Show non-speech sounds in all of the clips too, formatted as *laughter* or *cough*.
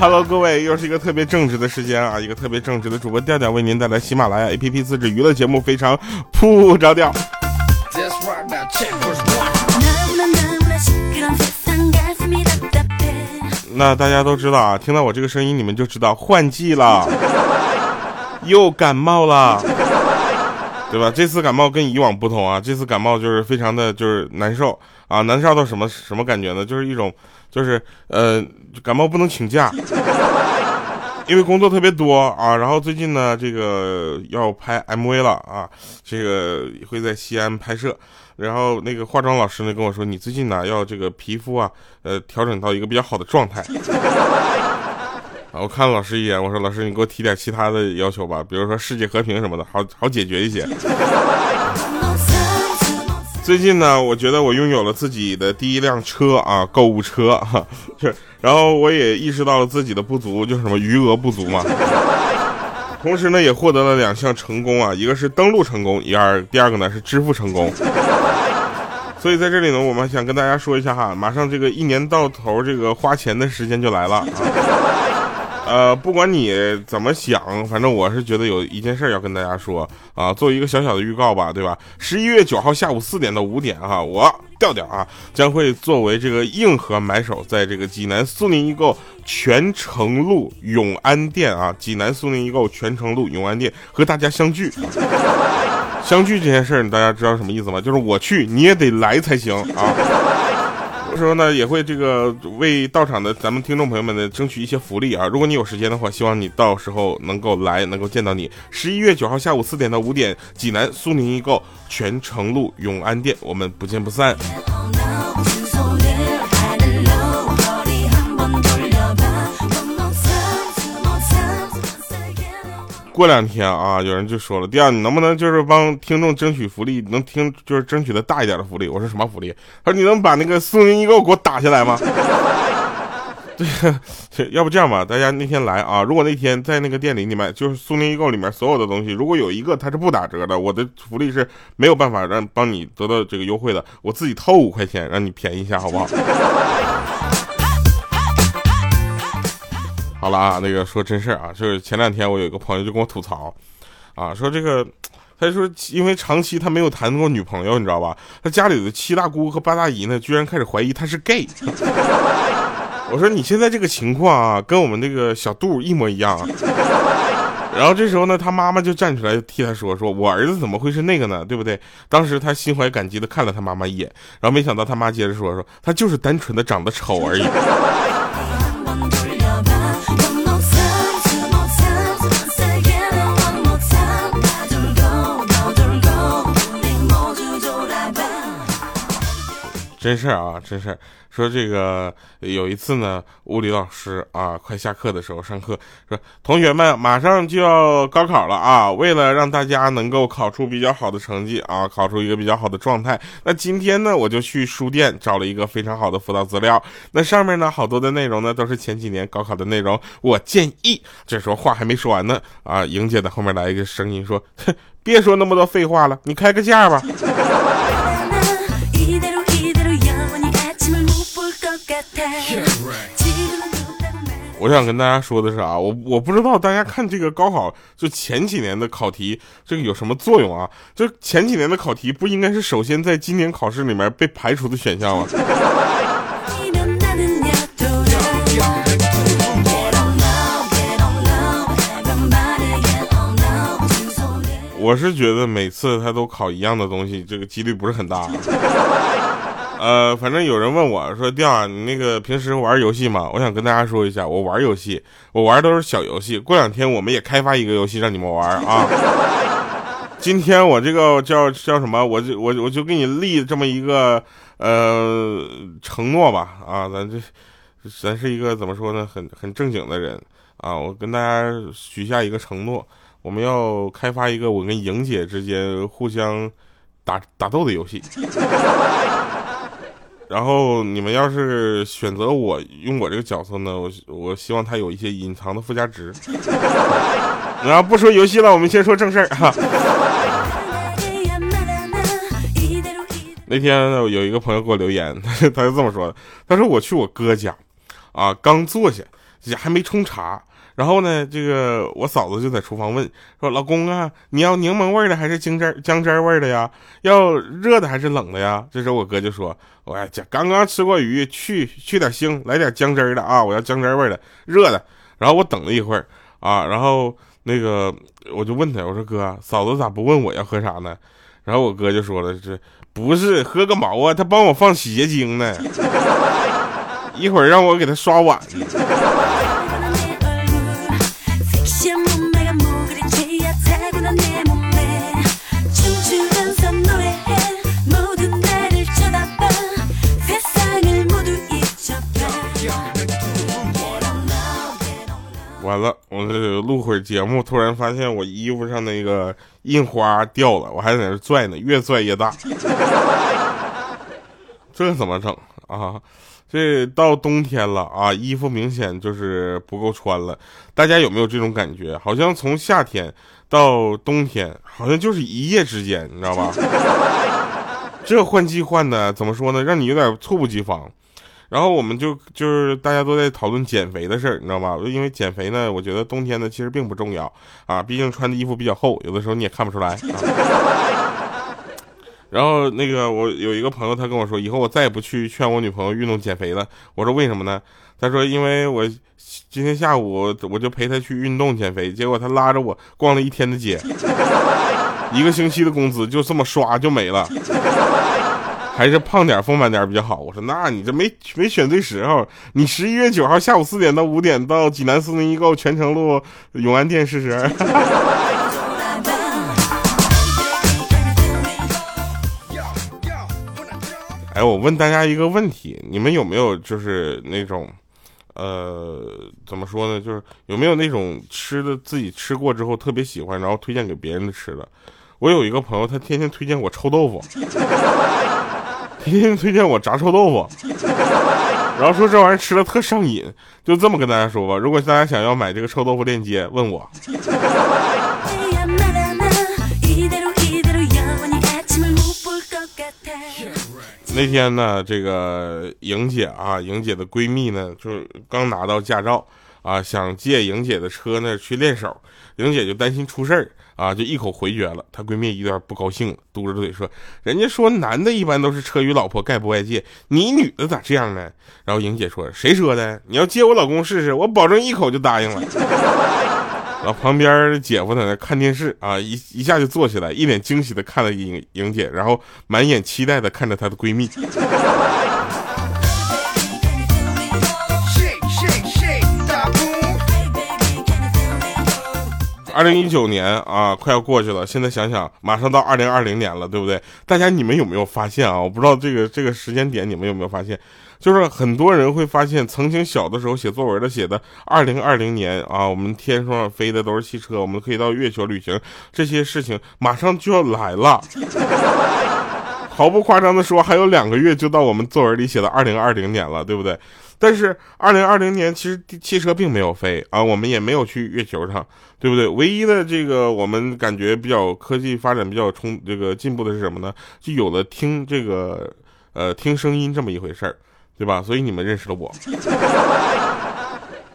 Hello，各位，又是一个特别正直的时间啊！一个特别正直的主播调调为您带来喜马拉雅 APP 自制娱乐节目，非常不着调。那大家都知道啊，听到我这个声音，你们就知道换季了，*laughs* 又感冒了，对吧？这次感冒跟以往不同啊，这次感冒就是非常的就是难受啊，难受到什么什么感觉呢？就是一种。就是呃，感冒不能请假，因为工作特别多啊。然后最近呢，这个要拍 MV 了啊，这个会在西安拍摄。然后那个化妆老师呢跟我说，你最近呢要这个皮肤啊，呃，调整到一个比较好的状态。啊，我看了老师一眼，我说老师，你给我提点其他的要求吧，比如说世界和平什么的，好好解决一些。最近呢，我觉得我拥有了自己的第一辆车啊，购物车哈，*laughs* 是，然后我也意识到了自己的不足，就是什么余额不足嘛。*laughs* 同时呢，也获得了两项成功啊，一个是登录成功，一二，第二个呢是支付成功。所以在这里呢，我们想跟大家说一下哈，马上这个一年到头这个花钱的时间就来了啊。呃，不管你怎么想，反正我是觉得有一件事要跟大家说啊，做一个小小的预告吧，对吧？十一月九号下午四点到五点哈，我调调啊将会作为这个硬核买手，在这个济南苏宁易购泉城路永安店啊，济南苏宁易购泉城路永安店和大家相聚。相聚这件事儿，大家知道什么意思吗？就是我去，你也得来才行啊。时候呢，也会这个为到场的咱们听众朋友们呢争取一些福利啊！如果你有时间的话，希望你到时候能够来，能够见到你。十一月九号下午四点到五点，济南苏宁易购泉城路永安店，我们不见不散。过两天啊，有人就说了，第二，你能不能就是帮听众争取福利，能听就是争取的大一点的福利？我说什么福利？他说你能把那个苏宁易购给我打下来吗？*laughs* 对，要不这样吧，大家那天来啊，如果那天在那个店里你买，就是苏宁易购里面所有的东西，如果有一个它是不打折的，我的福利是没有办法让帮你得到这个优惠的，我自己掏五块钱让你便宜一下，好不好？好了啊，那个说真事儿啊，就是前两天我有一个朋友就跟我吐槽，啊，说这个，他说因为长期他没有谈过女朋友，你知道吧？他家里的七大姑和八大姨呢，居然开始怀疑他是 gay。*laughs* 我说你现在这个情况啊，跟我们那个小杜一模一样。然后这时候呢，他妈妈就站出来替他说，说我儿子怎么会是那个呢？对不对？当时他心怀感激的看了他妈妈一眼，然后没想到他妈接着说，说他就是单纯的长得丑而已。真事儿啊，真事儿。说这个有一次呢，物理老师啊，快下课的时候上课说，同学们马上就要高考了啊，为了让大家能够考出比较好的成绩啊，考出一个比较好的状态，那今天呢，我就去书店找了一个非常好的辅导资料。那上面呢，好多的内容呢，都是前几年高考的内容。我建议，这时候话还没说完呢，啊，莹姐的后面来一个声音说，别说那么多废话了，你开个价吧。我想跟大家说的是啊，我我不知道大家看这个高考，就前几年的考题，这个有什么作用啊？就前几年的考题不应该是首先在今年考试里面被排除的选项吗？*laughs* 我是觉得每次他都考一样的东西，这个几率不是很大。*laughs* 呃，反正有人问我说：“调啊，你那个平时玩游戏吗？”我想跟大家说一下，我玩游戏，我玩都是小游戏。过两天我们也开发一个游戏让你们玩啊。今天我这个叫叫什么？我就我我就给你立这么一个呃承诺吧啊，咱这咱是一个怎么说呢？很很正经的人啊。我跟大家许下一个承诺，我们要开发一个我跟莹姐之间互相打打斗的游戏。然后你们要是选择我用我这个角色呢，我我希望他有一些隐藏的附加值。*laughs* 然后不说游戏了，我们先说正事儿哈。*laughs* 那天有一个朋友给我留言，*laughs* 他就这么说的，他说我去我哥家，啊，刚坐下也，还没冲茶。然后呢，这个我嫂子就在厨房问说：“老公啊，你要柠檬味的还是姜汁姜汁味的呀？要热的还是冷的呀？”这时候我哥就说：“我讲刚刚吃过鱼，去去点腥，来点姜汁的啊！我要姜汁味的，热的。”然后我等了一会儿啊，然后那个我就问他，我说：“哥，嫂子咋不问我要喝啥呢？”然后我哥就说了：“这不是喝个毛啊？他帮我放洗洁精呢，*laughs* 一会儿让我给他刷碗。”完了，我这录会儿节目，突然发现我衣服上那个印花掉了，我还在那拽呢，越拽越大，这怎么整啊？这到冬天了啊，衣服明显就是不够穿了。大家有没有这种感觉？好像从夏天到冬天，好像就是一夜之间，你知道吧？*laughs* 这换季换的怎么说呢？让你有点猝不及防。然后我们就就是大家都在讨论减肥的事儿，你知道吧？因为减肥呢，我觉得冬天呢其实并不重要啊，毕竟穿的衣服比较厚，有的时候你也看不出来。*laughs* 然后那个我有一个朋友，他跟我说，以后我再也不去劝我女朋友运动减肥了。我说为什么呢？他说因为我今天下午我就陪她去运动减肥，结果她拉着我逛了一天的街，一个星期的工资就这么刷就没了。还是胖点、丰满点比较好。我说，那你这没没选对时候。你十一月九号下午四点到五点到济南四零一购泉城路永安店试试。*laughs* 哎，我问大家一个问题，你们有没有就是那种，呃，怎么说呢？就是有没有那种吃的自己吃过之后特别喜欢，然后推荐给别人的吃的？我有一个朋友，他天天推荐我臭豆腐。天天推荐我炸臭豆腐，*laughs* 然后说这玩意儿吃了特上瘾，就这么跟大家说吧。如果大家想要买这个臭豆腐链接，问我。那天呢，这个莹姐啊，莹姐的闺蜜呢，就是刚拿到驾照啊，想借莹姐的车呢去练手，莹姐就担心出事儿。啊，就一口回绝了。她闺蜜有点不高兴了，嘟着嘴说：“人家说男的一般都是车与老婆概不外借，你女的咋这样呢？”然后莹姐说：“谁说的？你要接我老公试试，我保证一口就答应了。*laughs* ”然后旁边姐夫在那看电视啊，一一下就坐起来，一脸惊喜的看了莹莹姐，然后满眼期待的看着她的闺蜜。二零一九年啊，快要过去了。现在想想，马上到二零二零年了，对不对？大家你们有没有发现啊？我不知道这个这个时间点你们有没有发现，就是很多人会发现，曾经小的时候写作文的写的二零二零年啊，我们天上飞的都是汽车，我们可以到月球旅行，这些事情马上就要来了。毫不夸张的说，还有两个月就到我们作文里写的二零二零年了，对不对？但是二零二零年其实汽车并没有飞啊，我们也没有去月球上，对不对？唯一的这个我们感觉比较科技发展比较冲这个进步的是什么呢？就有了听这个呃听声音这么一回事儿，对吧？所以你们认识了我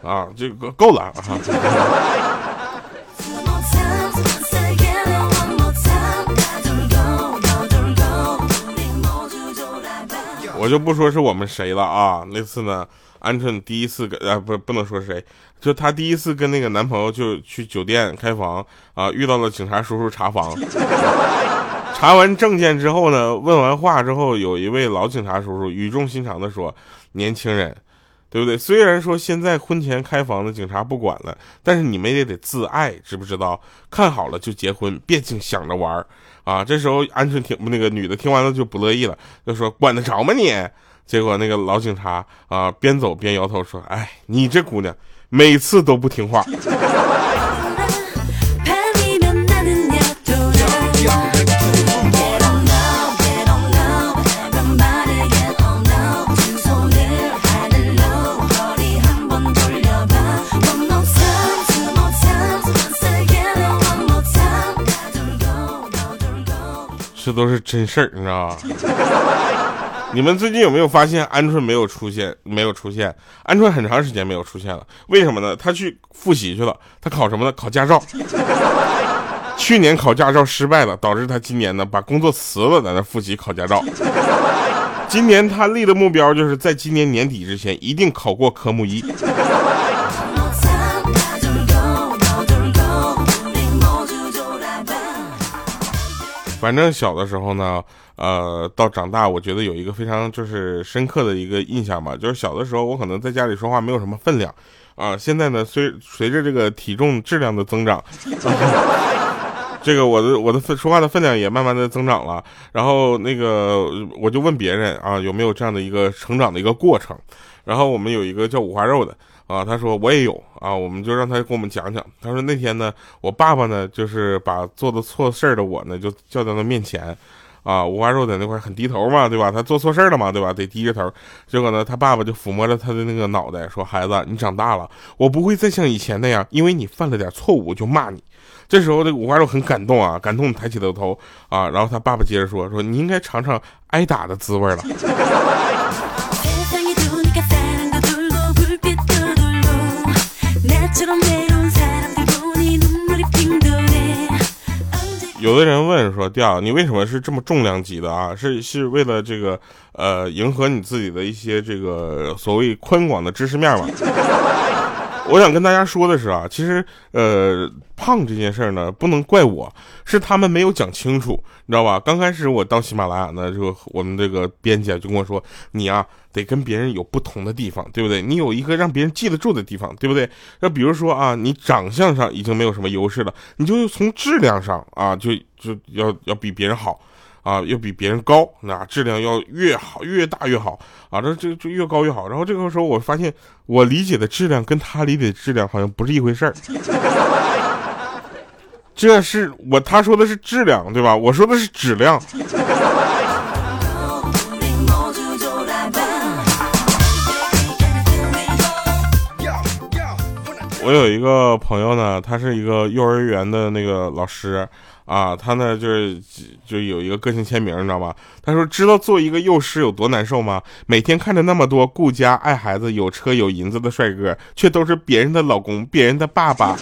*laughs* 啊，这个够了啊。我就不说是我们谁了啊！那次呢，鹌鹑第一次跟啊不不能说谁，就她第一次跟那个男朋友就去酒店开房啊，遇到了警察叔叔查房，*laughs* 查完证件之后呢，问完话之后，有一位老警察叔叔语重心长的说：“年轻人。”对不对？虽然说现在婚前开房的警察不管了，但是你们也得自爱，知不知道？看好了就结婚，别净想着玩啊！这时候鹌鹑听那个女的听完了就不乐意了，就说：“管得着吗你？”结果那个老警察啊，边走边摇头说：“哎，你这姑娘每次都不听话。”这都是真事儿，你知道吧？你们最近有没有发现鹌鹑没有出现？没有出现，鹌鹑很长时间没有出现了。为什么呢？他去复习去了。他考什么呢？考驾照。去年考驾照失败了，导致他今年呢把工作辞了，在那复习考驾照。今年他立的目标就是在今年年底之前一定考过科目一。反正小的时候呢，呃，到长大，我觉得有一个非常就是深刻的一个印象吧，就是小的时候我可能在家里说话没有什么分量，啊，现在呢随随着这个体重质量的增长，*laughs* 这个我的我的说话的分量也慢慢的增长了，然后那个我就问别人啊有没有这样的一个成长的一个过程，然后我们有一个叫五花肉的。啊，他说我也有啊，我们就让他给我们讲讲。他说那天呢，我爸爸呢，就是把做的错事儿的我呢，就叫到他面前，啊，五花肉在那块很低头嘛，对吧？他做错事儿了嘛，对吧？得低着头。结果呢，他爸爸就抚摸着他的那个脑袋，说：“孩子，你长大了，我不会再像以前那样，因为你犯了点错误就骂你。”这时候，这五花肉很感动啊，感动抬起了头啊。然后他爸爸接着说：“说你应该尝尝挨打的滋味了。*laughs* ”有的人问说：“调，你为什么是这么重量级的啊？是是为了这个呃，迎合你自己的一些这个所谓宽广的知识面吗？”我想跟大家说的是啊，其实呃，胖这件事儿呢，不能怪我，是他们没有讲清楚，你知道吧？刚开始我到喜马拉雅呢，就我们这个编辑就跟我说，你啊，得跟别人有不同的地方，对不对？你有一个让别人记得住的地方，对不对？那比如说啊，你长相上已经没有什么优势了，你就从质量上啊，就就要要比别人好。啊，要比别人高，那质量要越好越大越好啊，这这就越高越好。然后这个时候我发现，我理解的质量跟他理解的质量好像不是一回事儿。这是我他说的是质量，对吧？我说的是质量。我有一个朋友呢，他是一个幼儿园的那个老师。啊，他呢就是就有一个个性签名，你知道吗？他说：“知道做一个幼师有多难受吗？每天看着那么多顾家、爱孩子、有车有银子的帅哥，却都是别人的老公、别人的爸爸。”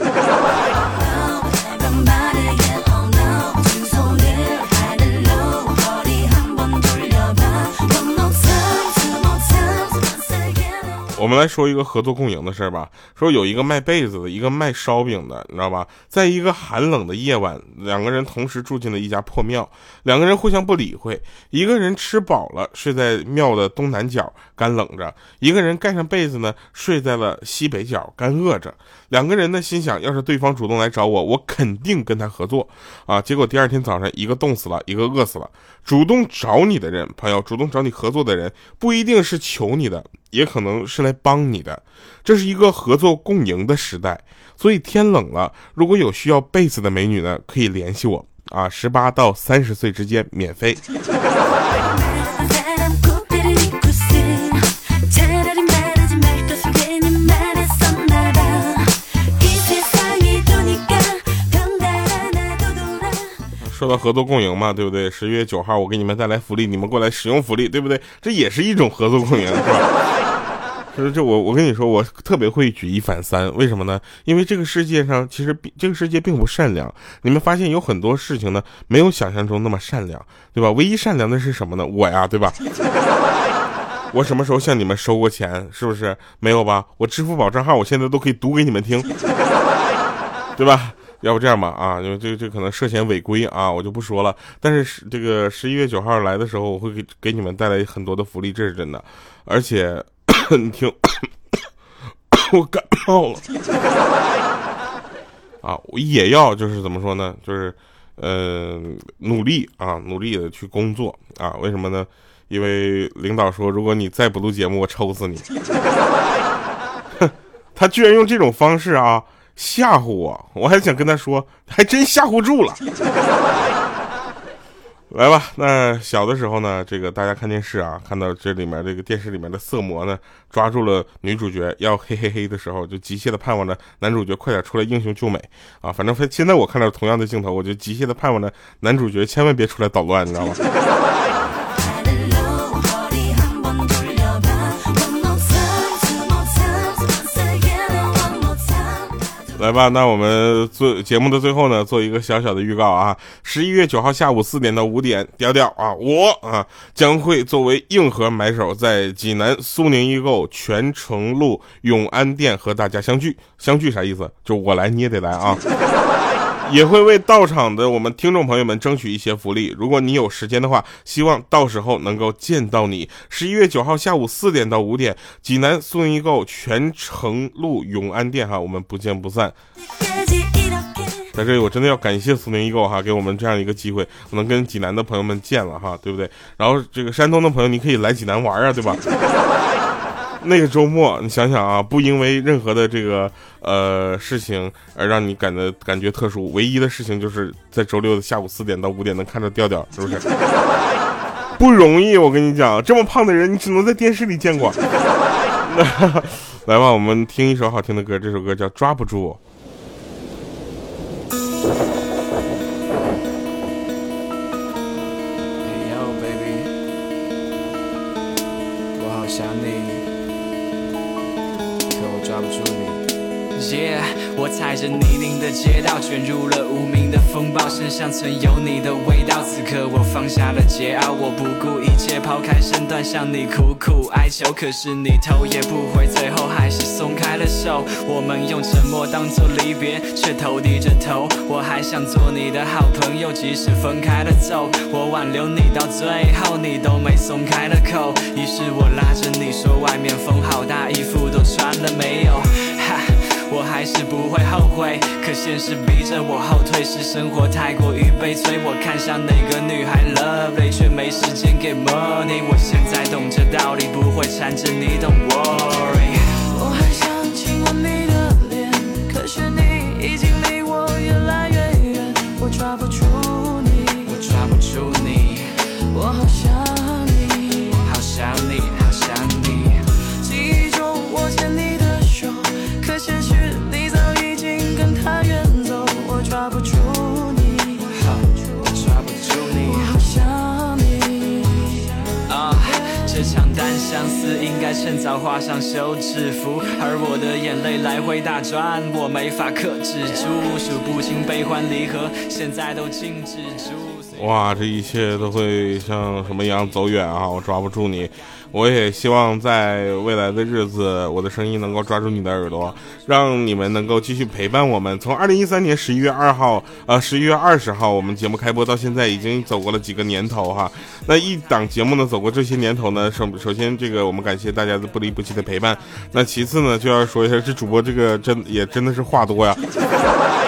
我们来说一个合作共赢的事儿吧。说有一个卖被子的，一个卖烧饼的，你知道吧？在一个寒冷的夜晚，两个人同时住进了一家破庙，两个人互相不理会。一个人吃饱了，睡在庙的东南角，干冷着；一个人盖上被子呢，睡在了西北角，干饿着。两个人呢，心想，要是对方主动来找我，我肯定跟他合作啊。结果第二天早上，一个冻死了，一个饿死了。主动找你的人，朋友，主动找你合作的人，不一定是求你的。也可能是来帮你的，这是一个合作共赢的时代，所以天冷了，如果有需要被子的美女呢，可以联系我啊，十八到三十岁之间免费。说到合作共赢嘛，对不对？十一月九号我给你们带来福利，你们过来使用福利，对不对？这也是一种合作共赢，是吧？*laughs* 就是这我我跟你说，我特别会举一反三，为什么呢？因为这个世界上其实这个世界并不善良。你们发现有很多事情呢，没有想象中那么善良，对吧？唯一善良的是什么呢？我呀，对吧？*laughs* 我什么时候向你们收过钱？是不是没有吧？我支付宝账号我现在都可以读给你们听，对吧？要不这样吧，啊，因为这这可能涉嫌违规啊，我就不说了。但是这个十一月九号来的时候，我会给给你们带来很多的福利，这是真的，而且。*coughs* 你听，*coughs* 我感冒了 *coughs* 啊！我也要就是怎么说呢？就是呃，努力啊，努力的去工作啊！为什么呢？因为领导说，如果你再不录节目，我抽死你！*laughs* 他居然用这种方式啊吓唬我，我还想跟他说，还真吓唬住了。*laughs* 来吧，那小的时候呢，这个大家看电视啊，看到这里面这个电视里面的色魔呢，抓住了女主角要嘿嘿嘿的时候，就急切的盼望着男主角快点出来英雄救美啊。反正现在我看到同样的镜头，我就急切的盼望着男主角千万别出来捣乱，你知道吗？来吧，那我们做节目的最后呢，做一个小小的预告啊。十一月九号下午四点到五点，调调啊，我啊将会作为硬核买手，在济南苏宁易购泉城路永安店和大家相聚。相聚啥意思？就我来你也得来啊。也会为到场的我们听众朋友们争取一些福利。如果你有时间的话，希望到时候能够见到你。十一月九号下午四点到五点，济南苏宁易购泉城路永安店哈，我们不见不散。在这里，我真的要感谢苏宁易购哈，给我们这样一个机会，我能跟济南的朋友们见了哈，对不对？然后这个山东的朋友，你可以来济南玩啊，对吧？*laughs* 那个周末，你想想啊，不因为任何的这个呃事情而让你感的感觉特殊，唯一的事情就是在周六的下午四点到五点能看到调调，是不是？*laughs* 不容易，我跟你讲，这么胖的人你只能在电视里见过。*laughs* 来吧，我们听一首好听的歌，这首歌叫《抓不住》。着泥泞的街道，卷入了无名的风暴，身上存有你的味道。此刻我放下了桀骜，我不顾一切抛开身段向你苦苦哀求。可是你头也不回，最后还是松开了手。我们用沉默当作离别，却头低着头。我还想做你的好朋友，即使分开了走。我挽留你到最后，你都没松开了口。于是我拉着你说，外面风好大，衣服都穿了没有？我还是不会后悔，可现实逼着我后退，是生活太过于悲催。我看向哪个女孩 lovely，却没时间给 money。我现在懂这道理，不会缠着你，don't worry。我还想亲吻你的脸，可是你已经离我越来越远，我抓不住趁早画上休止符，而我的眼泪来回打转，我没法克制住，数不清悲欢离合，现在都静止住。哇，这一切都会像什么一样走远啊！我抓不住你。我也希望在未来的日子，我的声音能够抓住你的耳朵，让你们能够继续陪伴我们。从二零一三年十一月二号，呃，十一月二十号，我们节目开播到现在，已经走过了几个年头哈。那一档节目呢，走过这些年头呢，首首先这个我们感谢大家的不离不弃的陪伴。那其次呢，就要说一下，这主播这个真也真的是话多呀。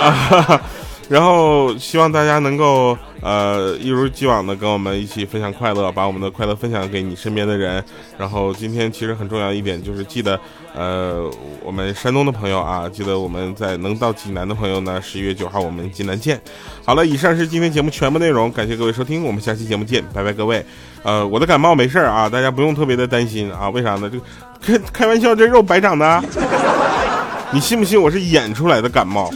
啊哈哈然后希望大家能够呃一如既往的跟我们一起分享快乐，把我们的快乐分享给你身边的人。然后今天其实很重要一点就是记得呃我们山东的朋友啊，记得我们在能到济南的朋友呢，十一月九号我们济南见。好了，以上是今天节目全部内容，感谢各位收听，我们下期节目见，拜拜各位。呃，我的感冒没事啊，大家不用特别的担心啊，为啥呢？这个开开玩笑，这肉白长的，你信不信我是演出来的感冒